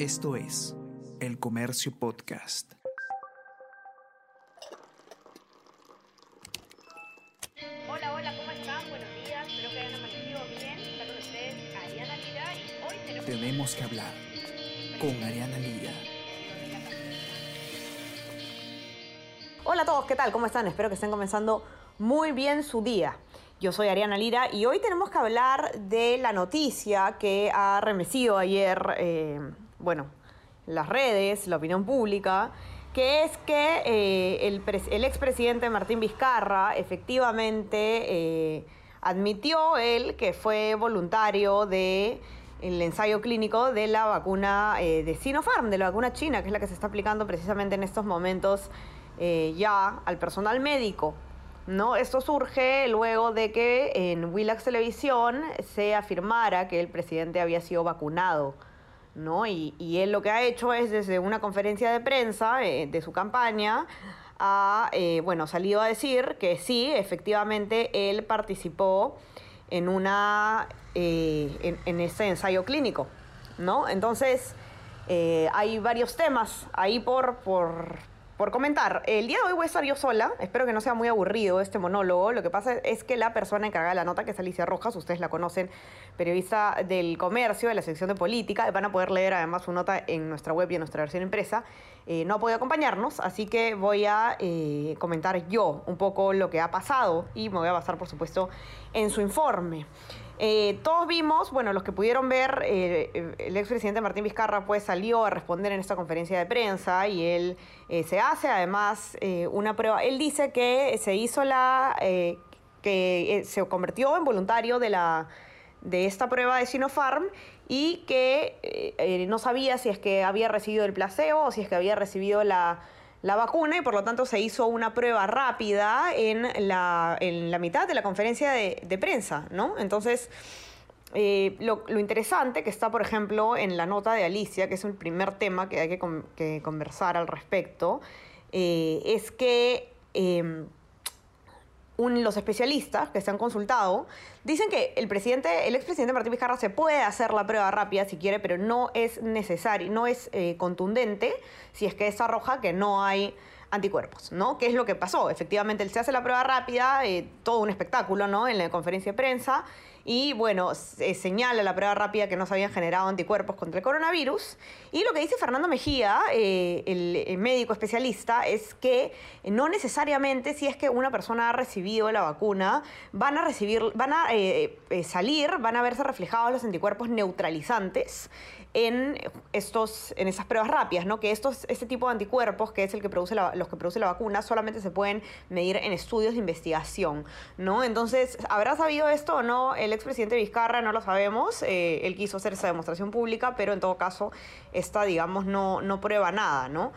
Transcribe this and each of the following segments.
Esto es El Comercio Podcast. Hola, hola, ¿cómo están? Buenos días, espero que hayan amanecido bien. Está con ustedes Ariana Lira y hoy tenemos... Tenemos que hablar con Ariana Lira. Hola a todos, ¿qué tal? ¿Cómo están? Espero que estén comenzando muy bien su día. Yo soy Ariana Lira y hoy tenemos que hablar de la noticia que ha remecido ayer, eh, bueno, las redes, la opinión pública, que es que eh, el, pres- el expresidente Martín Vizcarra efectivamente eh, admitió él que fue voluntario de el ensayo clínico de la vacuna eh, de Sinopharm, de la vacuna china, que es la que se está aplicando precisamente en estos momentos ya al personal médico. ¿no? Esto surge luego de que en Willax Televisión se afirmara que el presidente había sido vacunado. ¿No? Y, y él lo que ha hecho es desde una conferencia de prensa eh, de su campaña, ha eh, bueno, salido a decir que sí, efectivamente él participó en, una, eh, en, en ese ensayo clínico. ¿no? Entonces, hay varios temas ahí por, por, por comentar. El día de hoy voy a estar yo sola. Espero que no sea muy aburrido este monólogo. Lo que pasa es que la persona encargada de la nota, que es Alicia Rojas, ustedes la conocen, periodista del comercio, de la sección de política, van a poder leer además su nota en nuestra web y en nuestra versión impresa. Eh, no ha podido acompañarnos, así que voy a eh, comentar yo un poco lo que ha pasado y me voy a basar, por supuesto, en su informe. Eh, todos vimos, bueno, los que pudieron ver, eh, el expresidente Martín Vizcarra pues salió a responder en esta conferencia de prensa y él eh, se hace además eh, una prueba. Él dice que se hizo la, eh, que se convirtió en voluntario de la de esta prueba de Sinopharm y que no sabía si es que había recibido el placebo o si es que había recibido la, la vacuna y por lo tanto se hizo una prueba rápida en la, en la mitad de la conferencia de, prensa, ¿no? Entonces, eh, lo, interesante que está, por ejemplo, en la nota de Alicia, que es el primer tema que hay que, que conversar al respecto, eh, es que... em, los especialistas que se han consultado dicen que el presidente, el expresidente Martín Vizcarra se puede hacer la prueba rápida si quiere, pero no es necesario, no es eh, contundente si es que es arroja que no hay anticuerpos, ¿no? ¿Qué es lo que pasó? Efectivamente, él se hace la prueba rápida, eh, todo un espectáculo, ¿no? En la conferencia de prensa y, bueno, se señala la prueba rápida que no se habían generado anticuerpos contra el coronavirus. Y lo que dice Fernando Mejía, eh, el, médico especialista, es que no necesariamente si es que una persona ha recibido la vacuna, van a recibir, van a eh, eh, salir, van a verse reflejados los anticuerpos neutralizantes en estos, en esas pruebas rápidas, ¿no? Que estos, este tipo de anticuerpos, que es el que produce la- los que produce la vacuna, solamente se pueden medir en estudios de investigación, ¿no? Entonces, ¿habrá sabido esto o no el expresidente Vizcarra? No lo sabemos. Eh, él quiso hacer esa demostración pública, pero en todo caso, esta, digamos, no, no prueba nada, ¿no?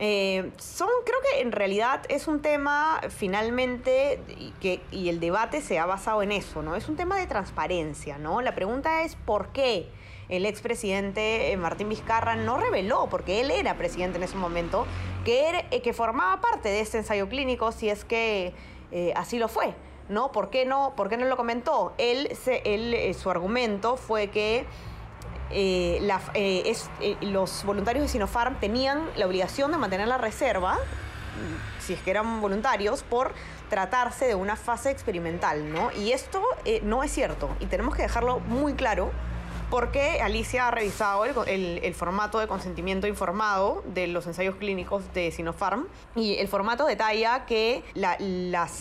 Eh, son, creo que en realidad es un tema finalmente que, y el debate se ha basado en eso, ¿no? Es un tema de transparencia, ¿no? La pregunta es ¿por qué el expresidente eh, Martín Vizcarra no reveló, porque él era presidente en ese momento, que, era- eh, que formaba parte de este ensayo clínico si es que eh, así lo fue? ¿No? ¿Por qué no, por qué no lo comentó? Él, se, él su argumento fue que la- es- los voluntarios de Sinopharm tenían la obligación de mantener la reserva, si es que eran voluntarios, por tratarse de una fase experimental, ¿no? Y esto no es cierto y tenemos que dejarlo muy claro porque Alicia ha revisado el, formato de consentimiento informado de los ensayos clínicos de Sinopharm y el formato detalla que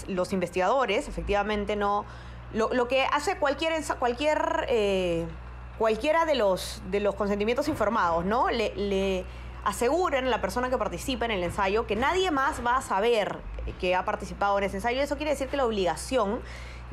los investigadores efectivamente no... Lo, que hace cualquier, eh, cualquiera de los, consentimientos informados, ¿no? Le, le aseguran a la persona que participa en el ensayo que nadie más va a saber que ha participado en ese ensayo. Eso quiere decir que la obligación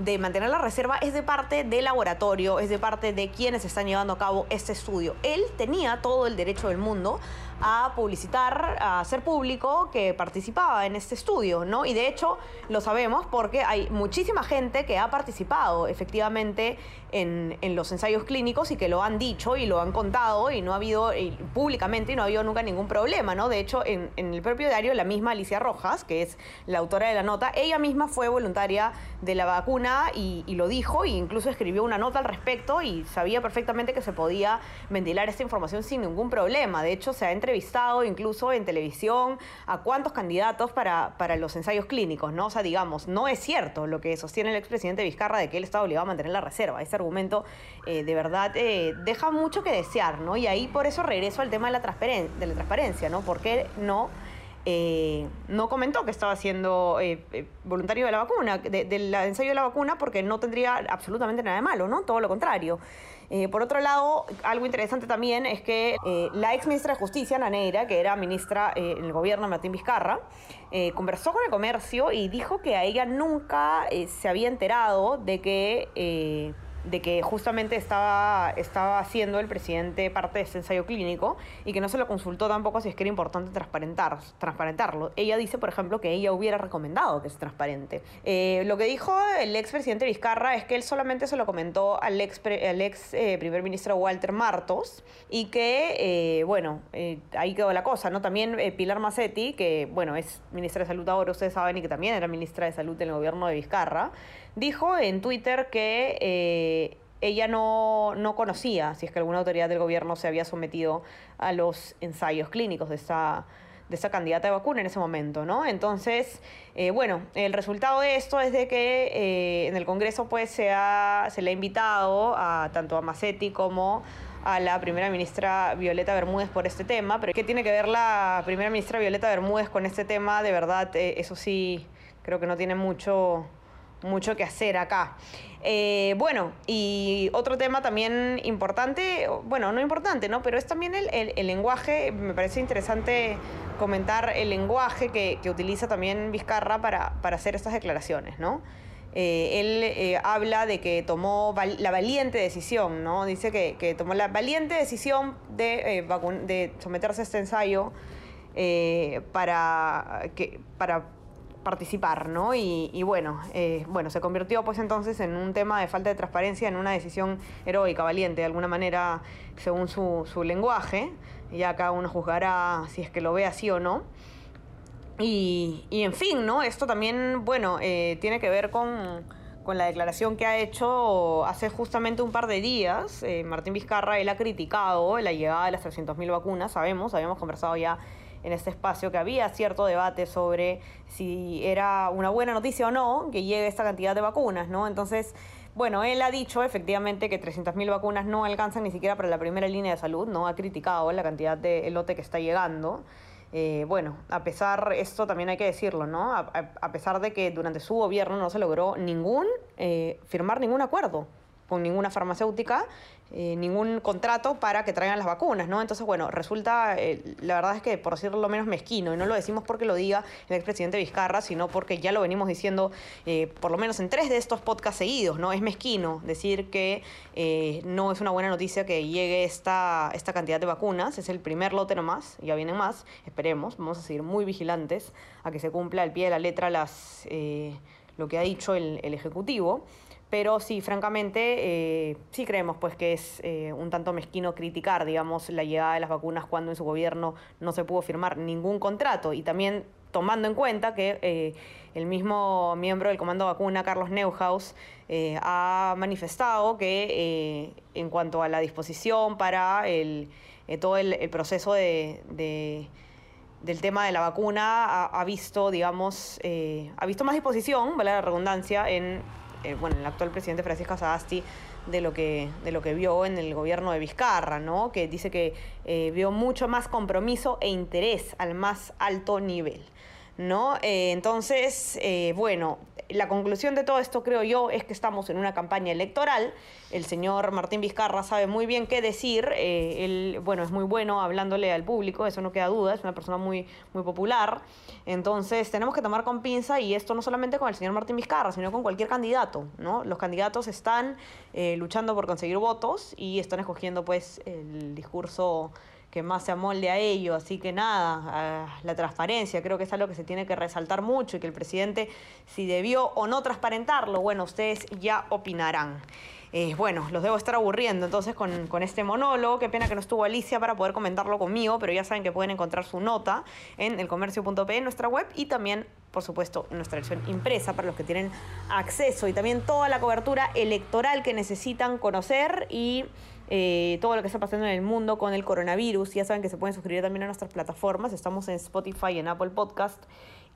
de mantener la reserva es de parte del laboratorio, es de parte de quienes están llevando a cabo este estudio. Él tenía todo el derecho del mundo a publicitar, a hacer público que participaba en este estudio, ¿no? Y de hecho lo sabemos porque hay muchísima gente que ha participado efectivamente en, los ensayos clínicos y que lo han dicho y lo han contado y no ha habido públicamente y no ha habido nunca ningún problema, ¿no? De hecho, en, el propio diario, la misma Alicia Rojas, que es la autora de la nota, ella misma fue voluntaria de la vacuna y, lo dijo e incluso escribió una nota al respecto y sabía perfectamente que se podía ventilar esta información sin ningún problema. De hecho, se ha entrevistado incluso en televisión a cuántos candidatos para, para los ensayos clínicos, ¿no? O sea, digamos, no es cierto lo que sostiene el expresidente Vizcarra de que él estaba obligado a mantener la reserva. Ese argumento eh, de verdad eh, deja mucho que desear, ¿no? Y ahí por eso regreso al tema de la, transparen de la transparencia, ¿no? ¿Por qué no? Eh, no comentó que estaba siendo eh, eh, voluntario de la vacuna, de, del ensayo de la vacuna, porque no tendría absolutamente nada de malo, ¿no? Todo lo contrario. Por otro lado, algo interesante también es que la ex ministra de Justicia, Naneira, que era ministra en el gobierno de Martín Vizcarra, conversó con el comercio y dijo que a ella nunca se había enterado de que de que justamente estaba, estaba haciendo el presidente parte de este ensayo clínico y que no se lo consultó tampoco si es que era importante transparentar, transparentarlo. Ella dice, por ejemplo, que ella hubiera recomendado que es transparente. Eh, lo que dijo el expresidente Vizcarra es que él solamente se lo comentó al ex, ex eh, primer ministro Walter Martos y que, eh, bueno, ahí quedó la cosa, ¿no? También Pilar Macetti, que, bueno, es ministra de Salud ahora, ustedes saben, y que también era ministra de Salud en el gobierno de Vizcarra, dijo en Twitter que eh, ella no, no, conocía si es que alguna autoridad del gobierno se había sometido a los ensayos clínicos de esa, de candidata de vacuna en ese momento, ¿no? Entonces, eh, bueno, el resultado de esto es de que eh, en el Congreso pues se, ha, se le ha invitado a tanto a Macetti como a la primera ministra Violeta Bermúdez por este tema, pero ¿qué tiene que ver la primera ministra Violeta Bermúdez con este tema? De verdad, eso sí, creo que no tiene mucho mucho que hacer acá. Eh, bueno, y otro tema también importante, bueno, no importante, ¿no? Pero es también el, el, el lenguaje, me parece interesante comentar el lenguaje que, que utiliza también Vizcarra para, para, hacer estas declaraciones, ¿no? Eh, él eh, habla de que tomó la valiente decisión, ¿no? Dice que, que tomó la valiente decisión de, de someterse a este ensayo para, que, para participar, ¿no? Y, y bueno, eh, bueno, se convirtió pues entonces en un tema de falta de transparencia, en una decisión heroica, valiente, de alguna manera, según su, su lenguaje. Ya cada uno juzgará si es que lo ve así o no. Y, y en fin, ¿no? Esto también, bueno, eh, tiene que ver con, con, la declaración que ha hecho hace justamente un par de días. Eh, Martín Vizcarra, él ha criticado la llegada de las 300.000 vacunas, sabemos, habíamos conversado ya en este espacio que había cierto debate sobre si era una buena noticia o no que llegue esta cantidad de vacunas, ¿no? Entonces, bueno, él ha dicho efectivamente que 300.000 vacunas no alcanzan ni siquiera para la primera línea de salud, ¿no? Ha criticado la cantidad de lote que está llegando. Eh, bueno, a pesar, esto también hay que decirlo, ¿no? A, a, a, pesar de que durante su gobierno no se logró ningún, eh, firmar ningún acuerdo con ninguna farmacéutica eh, ningún contrato para que traigan las vacunas, ¿no? Entonces, bueno, resulta, eh, la verdad es que por decirlo lo menos mezquino, y no lo decimos porque lo diga el expresidente Vizcarra, sino porque ya lo venimos diciendo eh, por lo menos en tres de estos podcasts seguidos, ¿no? Es mezquino decir que no es una buena noticia que llegue esta, esta cantidad de vacunas, es el primer lote nomás, ya vienen más, esperemos, vamos a seguir muy vigilantes a que se cumpla al pie de la letra las, lo que ha dicho el, Ejecutivo pero sí, francamente, eh, sí creemos pues que es eh, un tanto mezquino criticar, digamos, la llegada de las vacunas cuando en su gobierno no se pudo firmar ningún contrato. Y también tomando en cuenta que eh, el mismo miembro del Comando Vacuna, Carlos Neuhaus, ha manifestado que en cuanto a la disposición para el, todo el, proceso de del tema de la vacuna ha, visto, digamos, eh, ha visto más disposición, vale la redundancia, en eh, bueno, el actual presidente Francisco Sagasti de lo que de lo que vio en el gobierno de Vizcarra, ¿no? Que dice que eh, vio mucho más compromiso e interés al más alto nivel, ¿no? Entonces, bueno, la conclusión de todo esto, creo yo, es que estamos en una campaña electoral. El señor Martín Vizcarra sabe muy bien qué decir. Eh, él, bueno, es muy bueno hablándole al público, eso no queda duda. Es una persona muy, muy popular. Entonces, tenemos que tomar con pinza, y esto no solamente con el señor Martín Vizcarra, sino con cualquier candidato, ¿no? Los candidatos están eh, luchando por conseguir votos y están escogiendo, pues, el discurso que más se amolde a ello. Así que nada, la transparencia creo que es algo que se tiene que resaltar mucho y que el presidente, si debió o no transparentarlo, bueno, ustedes ya opinarán. eh, bueno, los debo estar aburriendo entonces con, con, este monólogo. Qué pena que no estuvo Alicia para poder comentarlo conmigo, pero ya saben que pueden encontrar su nota en elcomercio.p en nuestra web y también, por supuesto, en nuestra versión impresa para los que tienen acceso y también toda la cobertura electoral que necesitan conocer y eh, todo lo que está pasando en el mundo con el coronavirus. Ya saben que se pueden suscribir también a nuestras plataformas. Estamos en Spotify en Apple Podcast.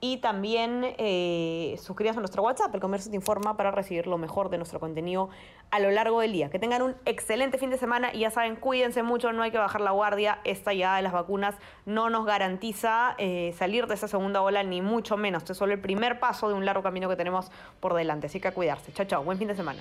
Y también eh, suscríbanse a nuestro WhatsApp, el comercio te informa, para recibir lo mejor de nuestro contenido a lo largo del día. Que tengan un excelente fin de semana y ya saben, cuídense mucho, no hay que bajar la guardia. Esta ya de las vacunas no nos garantiza eh, salir de esa segunda ola, ni mucho menos. Este es solo el primer paso de un largo camino que tenemos por delante. Así que a cuidarse. Chao, chao. Buen fin de semana.